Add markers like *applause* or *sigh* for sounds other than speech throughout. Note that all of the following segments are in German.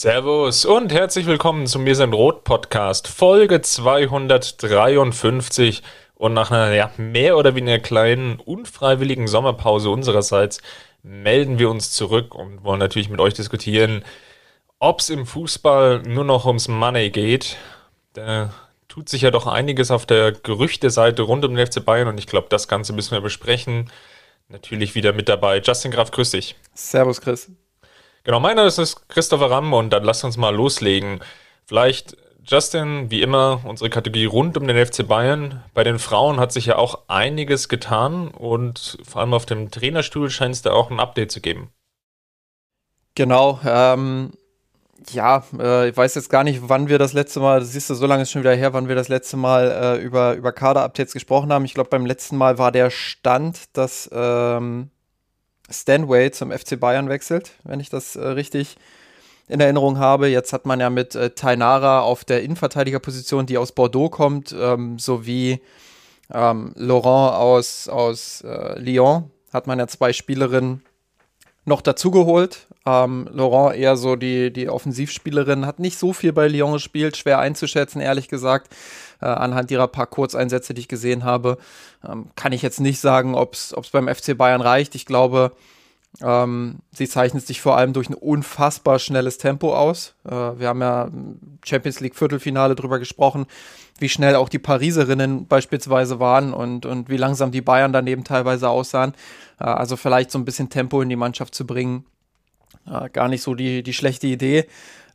Servus und herzlich willkommen zum Mir sind Rot Podcast, Folge 253. Und nach einer ja, mehr oder weniger kleinen, unfreiwilligen Sommerpause unsererseits melden wir uns zurück und wollen natürlich mit euch diskutieren, ob es im Fußball nur noch ums Money geht. Da tut sich ja doch einiges auf der Gerüchteseite rund um den FC Bayern und ich glaube, das Ganze müssen wir besprechen. Natürlich wieder mit dabei. Justin Graf, grüß dich. Servus, Chris. Genau, meiner ist Christopher Ramm und dann lasst uns mal loslegen. Vielleicht, Justin, wie immer, unsere Kategorie rund um den FC Bayern. Bei den Frauen hat sich ja auch einiges getan und vor allem auf dem Trainerstuhl scheint es da auch ein Update zu geben. Genau, ähm, ja, äh, ich weiß jetzt gar nicht, wann wir das letzte Mal, das siehst du, so lange ist schon wieder her, wann wir das letzte Mal äh, über, über Kader-Updates gesprochen haben. Ich glaube, beim letzten Mal war der Stand, dass ähm, Stanway zum FC Bayern wechselt, wenn ich das äh, richtig in Erinnerung habe. Jetzt hat man ja mit äh, Tainara auf der Innenverteidigerposition, die aus Bordeaux kommt, ähm, sowie ähm, Laurent aus, aus äh, Lyon, hat man ja zwei Spielerinnen noch dazugeholt. Ähm, Laurent eher so die, die Offensivspielerin, hat nicht so viel bei Lyon gespielt, schwer einzuschätzen, ehrlich gesagt. Äh, anhand ihrer paar Kurzeinsätze, die ich gesehen habe, ähm, kann ich jetzt nicht sagen, ob es beim FC Bayern reicht. Ich glaube, ähm, sie zeichnet sich vor allem durch ein unfassbar schnelles Tempo aus. Äh, wir haben ja Champions League Viertelfinale drüber gesprochen, wie schnell auch die Pariserinnen beispielsweise waren und, und wie langsam die Bayern daneben teilweise aussahen. Äh, also vielleicht so ein bisschen Tempo in die Mannschaft zu bringen. Äh, gar nicht so die, die schlechte Idee.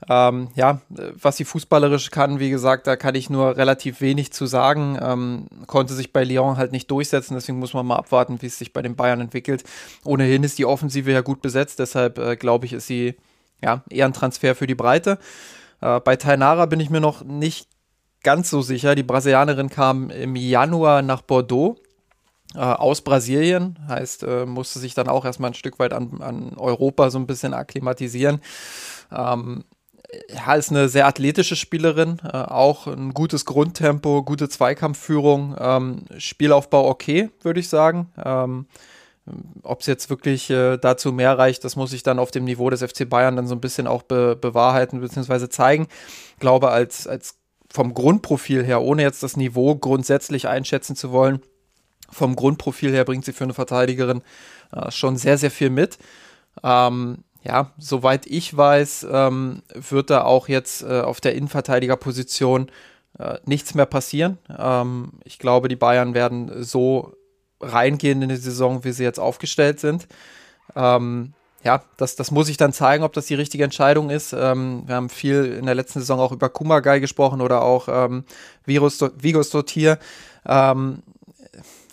Ähm, ja, was sie fußballerisch kann, wie gesagt, da kann ich nur relativ wenig zu sagen. Ähm, konnte sich bei Lyon halt nicht durchsetzen, deswegen muss man mal abwarten, wie es sich bei den Bayern entwickelt. Ohnehin ist die Offensive ja gut besetzt, deshalb äh, glaube ich, ist sie ja eher ein Transfer für die Breite. Äh, bei Tainara bin ich mir noch nicht ganz so sicher. Die Brasilianerin kam im Januar nach Bordeaux äh, aus Brasilien, heißt, äh, musste sich dann auch erstmal ein Stück weit an, an Europa so ein bisschen akklimatisieren. Ähm, ja, ist eine sehr athletische Spielerin, äh, auch ein gutes Grundtempo, gute Zweikampfführung, ähm, Spielaufbau okay, würde ich sagen. Ähm, ob es jetzt wirklich äh, dazu mehr reicht, das muss ich dann auf dem Niveau des FC Bayern dann so ein bisschen auch be bewahrheiten bzw. zeigen. Ich glaube, als, als vom Grundprofil her, ohne jetzt das Niveau grundsätzlich einschätzen zu wollen, vom Grundprofil her bringt sie für eine Verteidigerin äh, schon sehr, sehr viel mit. Ähm, ja, soweit ich weiß, ähm, wird da auch jetzt äh, auf der Innenverteidigerposition äh, nichts mehr passieren. Ähm, ich glaube, die Bayern werden so reingehen in die Saison, wie sie jetzt aufgestellt sind. Ähm, ja, das, das muss ich dann zeigen, ob das die richtige Entscheidung ist. Ähm, wir haben viel in der letzten Saison auch über Kumagai gesprochen oder auch ähm, Virus, Vigos Dotier. Ähm,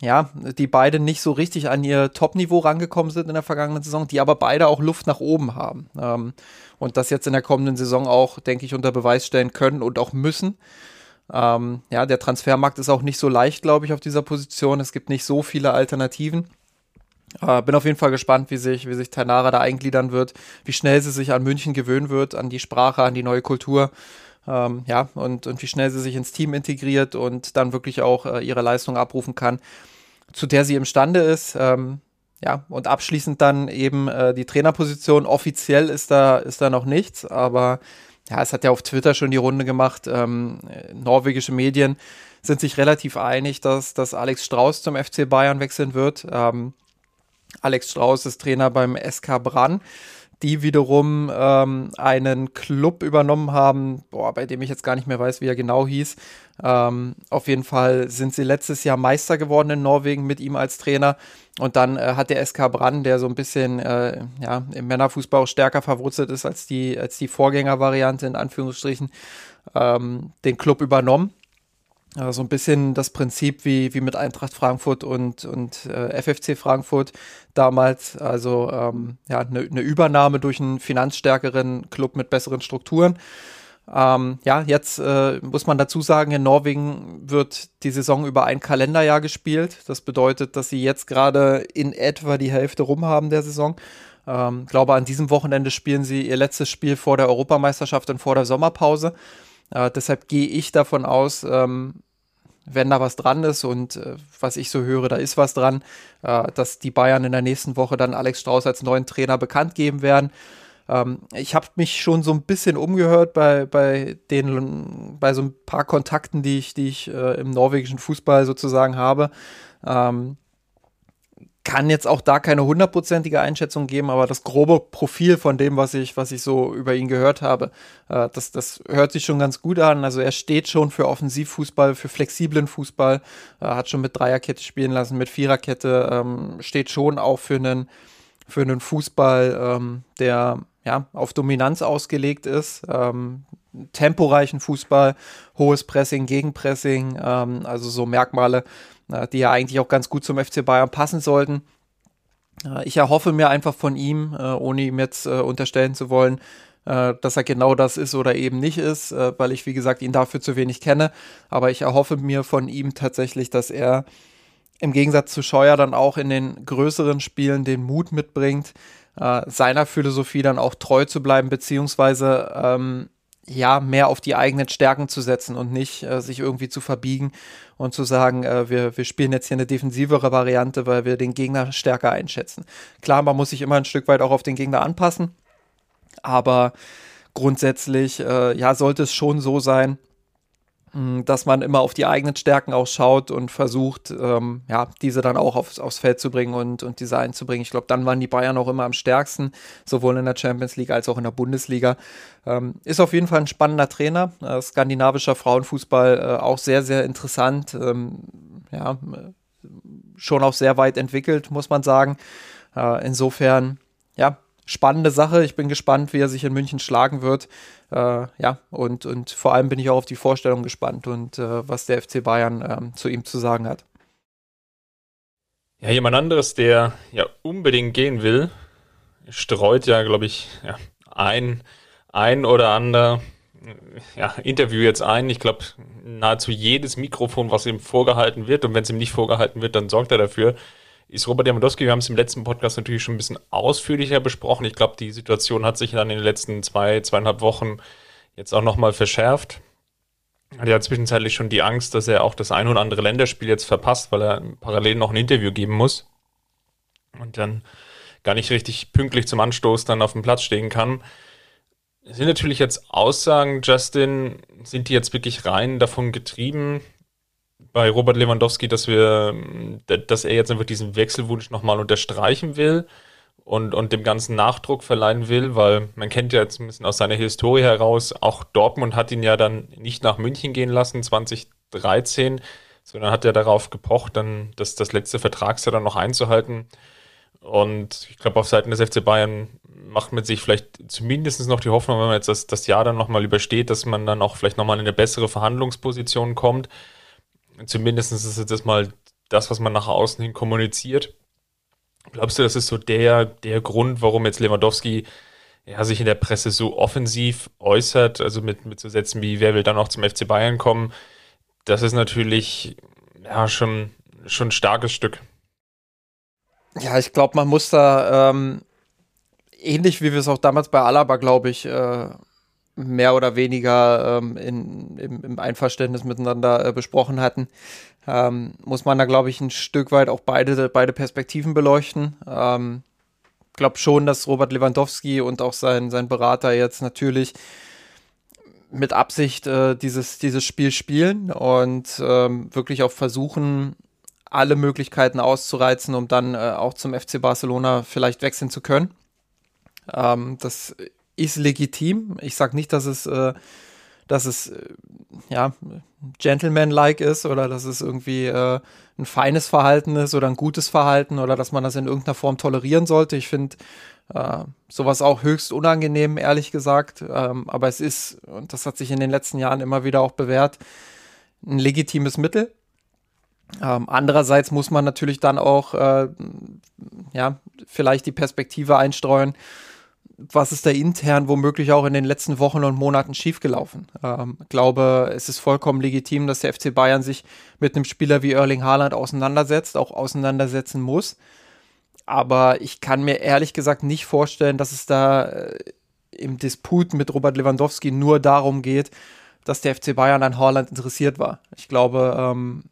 ja, die beide nicht so richtig an ihr Top-Niveau rangekommen sind in der vergangenen Saison, die aber beide auch Luft nach oben haben. Ähm, und das jetzt in der kommenden Saison auch, denke ich, unter Beweis stellen können und auch müssen. Ähm, ja, der Transfermarkt ist auch nicht so leicht, glaube ich, auf dieser Position. Es gibt nicht so viele Alternativen. Äh, bin auf jeden Fall gespannt, wie sich, wie sich Tanara da eingliedern wird, wie schnell sie sich an München gewöhnen wird, an die Sprache, an die neue Kultur. Ähm, ja, und, und wie schnell sie sich ins Team integriert und dann wirklich auch äh, ihre Leistung abrufen kann, zu der sie imstande ist. Ähm, ja, und abschließend dann eben äh, die Trainerposition. Offiziell ist da, ist da noch nichts, aber ja, es hat ja auf Twitter schon die Runde gemacht. Ähm, norwegische Medien sind sich relativ einig, dass, dass Alex Strauß zum FC Bayern wechseln wird. Ähm, Alex Strauß ist Trainer beim SK Brann die wiederum ähm, einen Club übernommen haben, boah, bei dem ich jetzt gar nicht mehr weiß, wie er genau hieß. Ähm, auf jeden Fall sind sie letztes Jahr Meister geworden in Norwegen mit ihm als Trainer. Und dann äh, hat der SK Brann, der so ein bisschen äh, ja, im Männerfußball auch stärker verwurzelt ist als die, als die Vorgängervariante in Anführungsstrichen, ähm, den Club übernommen. äh, so ein bisschen das Prinzip wie, wie mit Eintracht Frankfurt und, und äh, FFC Frankfurt damals. Also ähm, ja, eine ne Übernahme durch einen finanzstärkeren Club mit besseren Strukturen. Ähm, ja, jetzt äh, muss man dazu sagen, in Norwegen wird die Saison über ein Kalenderjahr gespielt. Das bedeutet, dass sie jetzt gerade in etwa die Hälfte rum haben der Saison. Ähm, glaube, an diesem Wochenende spielen sie ihr letztes Spiel vor der Europameisterschaft und vor der Sommerpause. Äh, deshalb gehe ich davon aus, ähm, wenn da was dran ist und äh, was ich so höre, da ist was dran, äh, dass die Bayern in der nächsten Woche dann Alex Strauß als neuen Trainer bekannt geben werden. Ähm, ich habe mich schon so ein bisschen umgehört bei, bei den, bei so ein paar Kontakten, die ich, die ich äh, im norwegischen Fußball sozusagen habe. Ähm, kann jetzt auch da keine hundertprozentige Einschätzung geben, aber das grobe Profil von dem, was ich, was ich so über ihn gehört habe, äh, das, das hört sich schon ganz gut an. Also er steht schon für Offensivfußball, für flexiblen Fußball, äh, hat schon mit Dreierkette spielen lassen, mit Viererkette, ähm, steht schon auch für einen, für einen Fußball, ähm, der ja, auf Dominanz ausgelegt ist. Ähm, temporeichen Fußball, hohes Pressing, Gegenpressing, ähm, also so Merkmale, äh, die ja eigentlich auch ganz gut zum FC Bayern passen sollten. Äh, ich erhoffe mir einfach von ihm, äh, ohne ihm jetzt äh, unterstellen zu wollen, äh, dass er genau das ist oder eben nicht ist, äh, weil ich, wie gesagt, ihn dafür zu wenig kenne. Aber ich erhoffe mir von ihm tatsächlich, dass er im Gegensatz zu Scheuer dann auch in den größeren Spielen den Mut mitbringt, seiner Philosophie dann auch treu zu bleiben, beziehungsweise ähm, ja, mehr auf die eigenen Stärken zu setzen und nicht äh, sich irgendwie zu verbiegen und zu sagen, äh, wir, wir spielen jetzt hier eine defensivere Variante, weil wir den Gegner stärker einschätzen. Klar, man muss sich immer ein Stück weit auch auf den Gegner anpassen, aber grundsätzlich, äh, ja, sollte es schon so sein, dass man immer auf die eigenen Stärken auch schaut und versucht, ähm, ja, diese dann auch aufs, aufs Feld zu bringen und, und diese einzubringen. Ich glaube, dann waren die Bayern auch immer am stärksten, sowohl in der Champions League als auch in der Bundesliga. Ähm, ist auf jeden Fall ein spannender Trainer. Äh, skandinavischer Frauenfußball äh, auch sehr, sehr interessant. Ähm, ja, schon auch sehr weit entwickelt, muss man sagen. Äh, insofern, ja, spannende Sache. Ich bin gespannt, wie er sich in München schlagen wird. Äh, ja, und, und vor allem bin ich auch auf die Vorstellung gespannt und äh, was der FC Bayern ähm, zu ihm zu sagen hat. Ja, jemand anderes, der ja unbedingt gehen will, streut ja, glaube ich, ja, ein, ein oder andere ja, Interview jetzt ein. Ich glaube, nahezu jedes Mikrofon, was ihm vorgehalten wird, und wenn es ihm nicht vorgehalten wird, dann sorgt er dafür, ist Robert Lewandowski. Wir haben es im letzten Podcast natürlich schon ein bisschen ausführlicher besprochen. Ich glaube, die Situation hat sich dann in den letzten zwei, zweieinhalb Wochen jetzt auch nochmal verschärft. Hat ja zwischenzeitlich schon die Angst, dass er auch das ein oder andere Länderspiel jetzt verpasst, weil er parallel noch ein Interview geben muss und dann gar nicht richtig pünktlich zum Anstoß dann auf dem Platz stehen kann. Sind natürlich jetzt Aussagen, Justin, sind die jetzt wirklich rein davon getrieben, bei Robert Lewandowski, dass wir, dass er jetzt einfach diesen Wechselwunsch nochmal unterstreichen will und, und dem ganzen Nachdruck verleihen will, weil man kennt ja jetzt ein bisschen aus seiner Historie heraus, auch Dortmund hat ihn ja dann nicht nach München gehen lassen, 2013, sondern hat er darauf gepocht, dann das, das letzte Vertragsjahr dann noch einzuhalten. Und ich glaube, auf Seiten des FC Bayern macht man sich vielleicht zumindest noch die Hoffnung, wenn man jetzt das, das Jahr dann nochmal übersteht, dass man dann auch vielleicht nochmal in eine bessere Verhandlungsposition kommt. Zumindest ist es das mal das, was man nach außen hin kommuniziert. Glaubst du, das ist so der, der Grund, warum jetzt Lewandowski ja, sich in der Presse so offensiv äußert, also mit, mit so Sätzen wie, wer will dann auch zum FC Bayern kommen? Das ist natürlich ja schon, schon ein starkes Stück. Ja, ich glaube, man muss da ähm, ähnlich wie wir es auch damals bei Alaba, glaube ich, äh, mehr oder weniger ähm, in, im, im, Einverständnis miteinander äh, besprochen hatten, ähm, muss man da, glaube ich, ein Stück weit auch beide, beide Perspektiven beleuchten. Ähm, glaube schon, dass Robert Lewandowski und auch sein, sein Berater jetzt natürlich mit Absicht äh, dieses, dieses Spiel spielen und ähm, wirklich auch versuchen, alle Möglichkeiten auszureizen, um dann äh, auch zum FC Barcelona vielleicht wechseln zu können. Ähm, das ist legitim. Ich sage nicht, dass es, äh, dass es äh, ja, gentleman-like ist oder dass es irgendwie äh, ein feines Verhalten ist oder ein gutes Verhalten oder dass man das in irgendeiner Form tolerieren sollte. Ich finde äh, sowas auch höchst unangenehm, ehrlich gesagt. Ähm, aber es ist, und das hat sich in den letzten Jahren immer wieder auch bewährt, ein legitimes Mittel. Ähm, andererseits muss man natürlich dann auch äh, ja, vielleicht die Perspektive einstreuen, was ist da intern womöglich auch in den letzten Wochen und Monaten schiefgelaufen. Ähm, glaube, es ist vollkommen legitim, dass der FC Bayern sich mit einem Spieler wie Erling Haaland auseinandersetzt, auch auseinandersetzen muss. Aber ich kann mir ehrlich gesagt nicht vorstellen, dass es da äh, im Disput mit Robert Lewandowski nur darum geht, dass der FC Bayern an Haaland interessiert war. Ich glaube, ähm,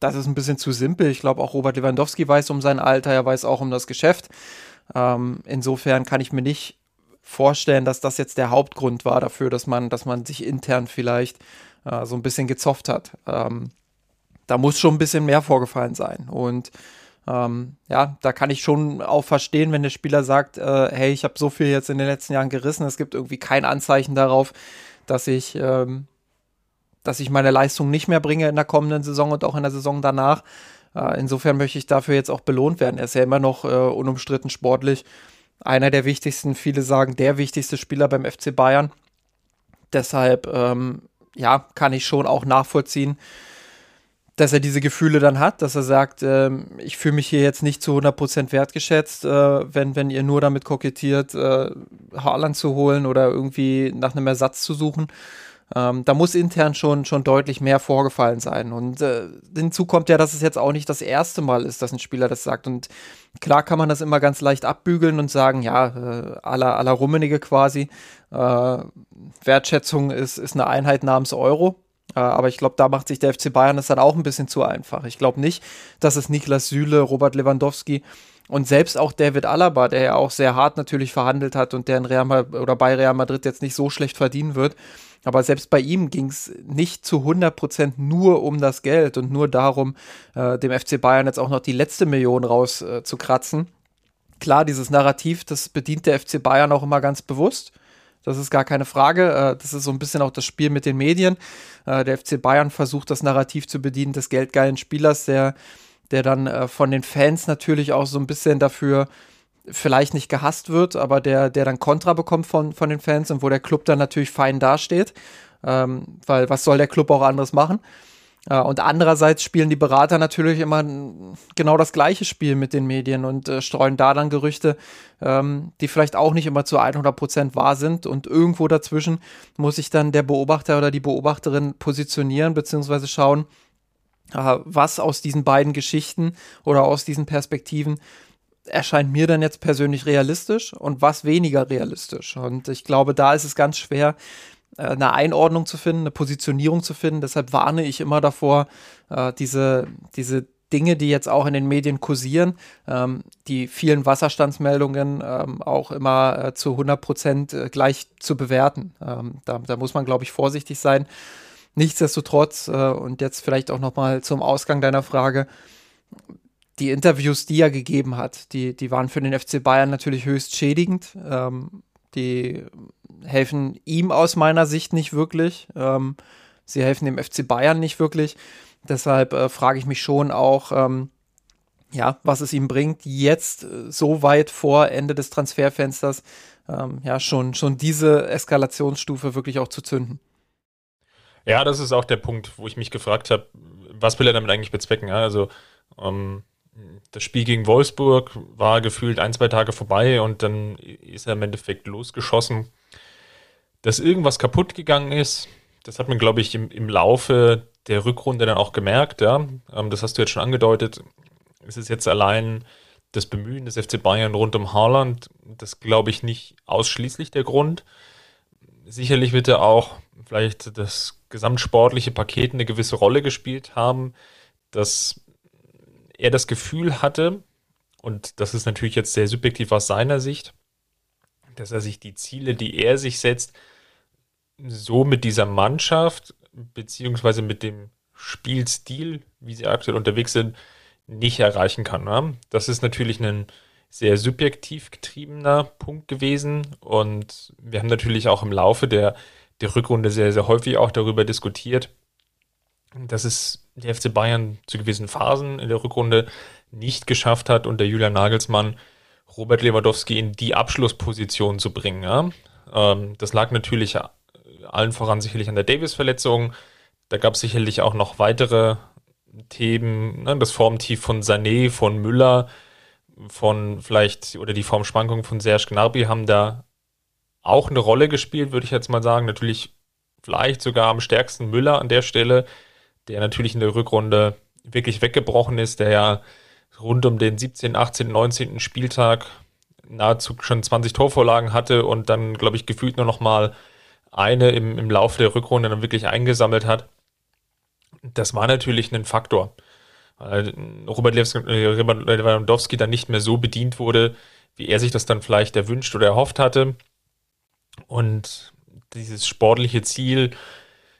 das ist ein bisschen zu simpel. Ich glaube, auch Robert Lewandowski weiß um sein Alter, er weiß auch um das Geschäft. Ähm, insofern kann ich mir nicht vorstellen, dass das jetzt der Hauptgrund war dafür, dass man, dass man sich intern vielleicht äh, so ein bisschen gezofft hat. Ähm, da muss schon ein bisschen mehr vorgefallen sein. Und ähm, ja, da kann ich schon auch verstehen, wenn der Spieler sagt, äh, hey, ich habe so viel jetzt in den letzten Jahren gerissen, es gibt irgendwie kein Anzeichen darauf, dass ich ähm, dass ich meine Leistung nicht mehr bringe in der kommenden Saison und auch in der Saison danach. Äh, insofern möchte ich dafür jetzt auch belohnt werden. Er ist ja immer noch äh, unumstritten sportlich. Einer der wichtigsten, viele sagen der wichtigste Spieler beim FC Bayern. Deshalb, ähm, ja, kann ich schon auch nachvollziehen, dass er diese Gefühle dann hat, dass er sagt, ähm, ich fühle mich hier jetzt nicht zu 100% wertgeschätzt, äh, wenn, wenn ihr nur damit kokettiert, äh, Haaland zu holen oder irgendwie nach einem Ersatz zu suchen. Ähm, da muss intern schon, schon deutlich mehr vorgefallen sein. Und äh, hinzu kommt ja, dass es jetzt auch nicht das erste Mal ist, dass ein Spieler das sagt. Und klar kann man das immer ganz leicht abbügeln und sagen, ja, äh, aller aller Rummenige quasi. Äh, Wertschätzung ist, ist eine Einheit namens Euro. Äh, aber ich glaube, da macht sich der FC Bayern das dann auch ein bisschen zu einfach. Ich glaube nicht, dass es Niklas Süle, Robert Lewandowski und selbst auch David Alaba, der ja auch sehr hart natürlich verhandelt hat und der in Real Madrid oder bei Real Madrid jetzt nicht so schlecht verdienen wird, aber selbst bei ihm ging es nicht zu 100% nur um das Geld und nur darum, äh, dem FC Bayern jetzt auch noch die letzte Million rauszukratzen. Äh, Klar, dieses Narrativ, das bedient der FC Bayern auch immer ganz bewusst. Das ist gar keine Frage. Äh, das ist so ein bisschen auch das Spiel mit den Medien. Äh, der FC Bayern versucht das Narrativ zu bedienen des geldgeilen Spielers, der, der dann äh, von den Fans natürlich auch so ein bisschen dafür vielleicht nicht gehasst wird, aber der, der dann Kontra bekommt von, von den Fans und wo der Club dann natürlich fein dasteht. Ähm, weil was soll der Club auch anderes machen? Äh, und andererseits spielen die Berater natürlich immer genau das gleiche Spiel mit den Medien und äh, streuen da dann Gerüchte, ähm, die vielleicht auch nicht immer zu 100 Prozent wahr sind. Und irgendwo dazwischen muss sich dann der Beobachter oder die Beobachterin positionieren, beziehungsweise schauen, was aus diesen beiden Geschichten oder aus diesen Perspektiven erscheint mir dann jetzt persönlich realistisch und was weniger realistisch. Und ich glaube, da ist es ganz schwer, äh, eine Einordnung zu finden, eine Positionierung zu finden. Deshalb warne ich immer davor, äh, diese, diese Dinge, die jetzt auch in den Medien kursieren, ähm, die vielen Wasserstandsmeldungen ähm, auch immer äh, zu 100 Prozent gleich zu bewerten. Ähm, da, da, muss man, glaube ich, vorsichtig sein. Nichtsdestotrotz, und jetzt vielleicht auch noch mal zum Ausgang deiner Frage, die Interviews, die er gegeben hat, die, die waren für den FC Bayern natürlich höchst schädigend. Ähm, die helfen ihm aus meiner Sicht nicht wirklich. Ähm, sie helfen dem FC Bayern nicht wirklich. Deshalb äh, frage ich mich schon auch, ähm, ja, was es ihm bringt, jetzt äh, so weit vor Ende des Transferfensters ähm, ja schon, schon diese Eskalationsstufe wirklich auch zu zünden. Ja, das ist auch der Punkt, wo ich mich gefragt habe, was will er damit eigentlich bezwecken? Also ähm, das Spiel gegen Wolfsburg war gefühlt ein, zwei Tage vorbei und dann ist er im Endeffekt losgeschossen. Dass irgendwas kaputt gegangen ist, das hat man, glaube ich, im, im Laufe der Rückrunde dann auch gemerkt. Ja? Ähm, das hast du jetzt schon angedeutet. Es ist jetzt allein das Bemühen des FC Bayern rund um Haaland, das glaube ich nicht ausschließlich der Grund. Sicherlich wird er auch vielleicht das gesamtsportliche Paket eine gewisse Rolle gespielt haben, dass er das Gefühl hatte, und das ist natürlich jetzt sehr subjektiv aus seiner Sicht, dass er sich die Ziele, die er sich setzt, so mit dieser Mannschaft beziehungsweise mit dem Spielstil, wie sie aktuell unterwegs sind, nicht erreichen kann. Ne? Das ist natürlich ein sehr subjektiv getriebener Punkt gewesen und wir haben natürlich auch im Laufe der, der Rückrunde sehr, sehr häufig auch darüber diskutiert, dass es der FC Bayern zu gewissen Phasen in der Rückrunde nicht geschafft hat, unter Julian Nagelsmann Robert Lewandowski in die Abschlussposition zu bringen. Ja? Ähm, das lag natürlich allen voran sicherlich an der Davis-Verletzung. Da gab es sicherlich auch noch weitere Themen, ne? das Formtief von Sané, von Müller, von vielleicht, oder die Formschwankungen von Serge Gnabry haben da auch eine Rolle gespielt, würde ich jetzt mal sagen. Natürlich vielleicht sogar am stärksten Müller an der Stelle, der natürlich in der Rückrunde wirklich weggebrochen ist, der ja rund um den 17., 18., 19. Spieltag nahezu schon 20 Torvorlagen hatte und dann, glaube ich, gefühlt nur noch mal eine im, im Laufe der Rückrunde dann wirklich eingesammelt hat. Das war natürlich ein Faktor. Weil Robert Lewandowski dann nicht mehr so bedient wurde, wie er sich das dann vielleicht erwünscht oder erhofft hatte. Und dieses sportliche Ziel,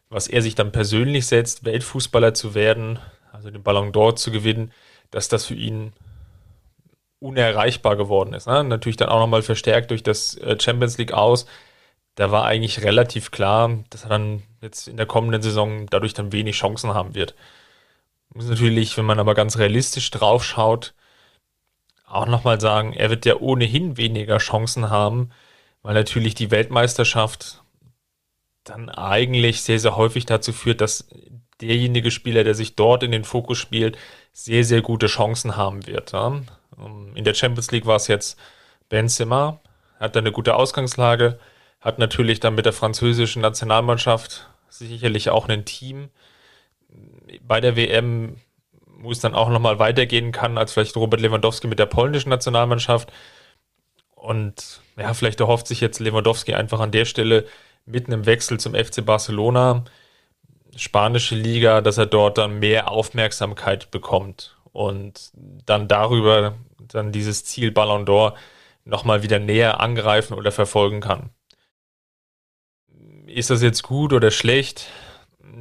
was er sich dann persönlich setzt, Weltfußballer zu werden, also den Ballon d'Or zu gewinnen, dass das für ihn unerreichbar geworden ist. Ne? Natürlich dann auch nochmal verstärkt durch das äh, Champions League aus. Da war eigentlich relativ klar, dass er dann jetzt in der kommenden Saison dadurch dann wenig Chancen haben wird. Muss natürlich, wenn man aber ganz realistisch drauf schaut, auch nochmal sagen, er wird ja ohnehin weniger Chancen haben, weil natürlich die Weltmeisterschaft dann eigentlich sehr, sehr häufig dazu führt, dass derjenige Spieler, der sich dort in den Fokus spielt, sehr, sehr gute Chancen haben wird. Ja? Ähm, in der Champions League war es jetzt Benzema, hat eine gute Ausgangslage, hat natürlich dann mit der französischen Nationalmannschaft sicherlich auch ein Team. Bei der WM, wo es dann auch nochmal weitergehen kann, als vielleicht Robert Lewandowski mit der polnischen Nationalmannschaft. Und ja, vielleicht erhofft sich jetzt Lewandowski einfach an der Stelle mit einem Wechsel zum FC Barcelona, spanische Liga, dass er dort dann mehr Aufmerksamkeit bekommt und dann darüber dann dieses Ziel Ballon d'Or nochmal wieder näher angreifen oder verfolgen kann. Ist das jetzt gut oder schlecht?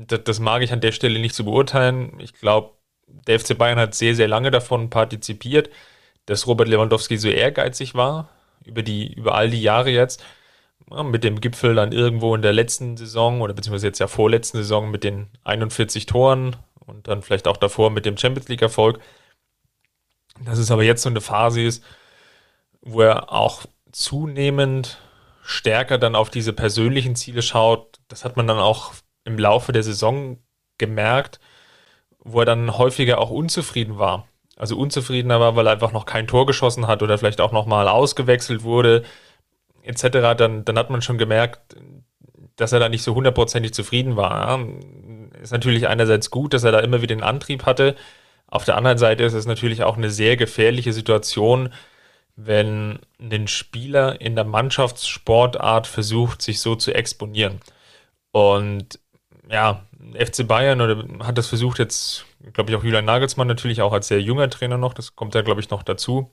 Das, das mag ich an der Stelle nicht zu beurteilen. Ich glaube, der FC Bayern hat sehr, sehr lange davon partizipiert, dass Robert Lewandowski so ehrgeizig war über die, über all die Jahre jetzt, mit dem Gipfel dann irgendwo in der letzten Saison oder beziehungsweise jetzt ja vorletzten Saison mit den 41 Toren und dann vielleicht auch davor mit dem Champions League Erfolg. Dass es aber jetzt so eine Phase ist, wo er auch zunehmend stärker dann auf diese persönlichen Ziele schaut. Das hat man dann auch im Laufe der Saison gemerkt, wo er dann häufiger auch unzufrieden war also unzufriedener war, weil er einfach noch kein Tor geschossen hat oder vielleicht auch nochmal ausgewechselt wurde, etc., dann, dann hat man schon gemerkt, dass er da nicht so hundertprozentig zufrieden war. Ist natürlich einerseits gut, dass er da immer wieder den Antrieb hatte. Auf der anderen Seite ist es natürlich auch eine sehr gefährliche Situation, wenn ein Spieler in der Mannschaftssportart versucht, sich so zu exponieren. Und ja, FC Bayern oder hat das versucht jetzt, glaube ich, auch Julian Nagelsmann natürlich auch als sehr junger Trainer noch, das kommt ja, glaube ich, noch dazu.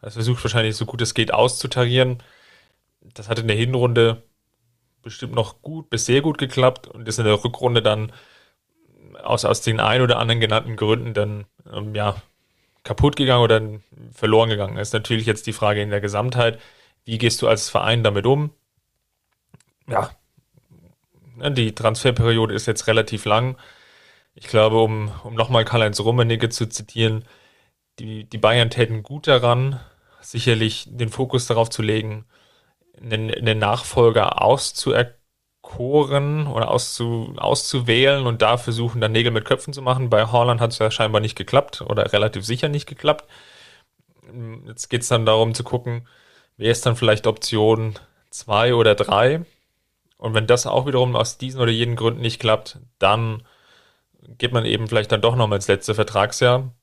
Er versucht wahrscheinlich so gut es geht auszutarieren. Das hat in der Hinrunde bestimmt noch gut bis sehr gut geklappt und ist in der Rückrunde dann aus, aus den ein oder anderen genannten Gründen dann ähm, ja, kaputt gegangen oder verloren gegangen. Das ist natürlich jetzt die Frage in der Gesamtheit, wie gehst du als Verein damit um? Ja, Ne, die Transferperiode ist jetzt relativ lang. Ich glaube, um, um nochmal Karl-Heinz Rummenigge zu zitieren, die, die Bayern täten gut daran, sicherlich den Fokus darauf zu legen, einen, einen Nachfolger auszuerkoren oder auszu, auszuwählen und da versuchen, dann Nägel mit Köpfen zu machen. Bei Haaland hat es ja scheinbar nicht geklappt oder relativ sicher nicht geklappt. Jetzt geht es dann darum zu gucken, wer ist dann vielleicht Option 2 oder 3 und wenn das auch wiederum aus diesen oder jenen Gründen nicht klappt, dann geht man eben vielleicht dann doch noch mal ins letzte Vertragsjahr.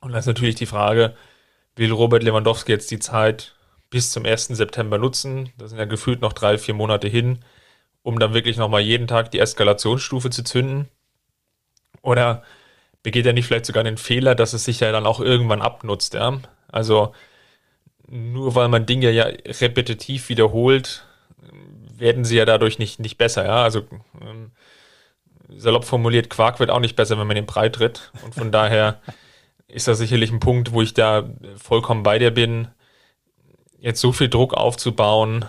Und dann ist natürlich die Frage, will Robert Lewandowski jetzt die Zeit bis zum 1. September nutzen? Das sind ja gefühlt noch drei, vier Monate hin, um dann wirklich noch mal jeden Tag die Eskalationsstufe zu zünden. Oder begeht er nicht vielleicht sogar den Fehler, dass es sich ja dann auch irgendwann abnutzt? Ja? Also nur weil man Dinge ja repetitiv wiederholt, werden sie ja dadurch nicht, nicht besser. Ja? Also ähm, salopp formuliert, Quark wird auch nicht besser, wenn man den breit tritt. Und von daher ist das sicherlich ein Punkt, wo ich da vollkommen bei dir bin. Jetzt so viel Druck aufzubauen,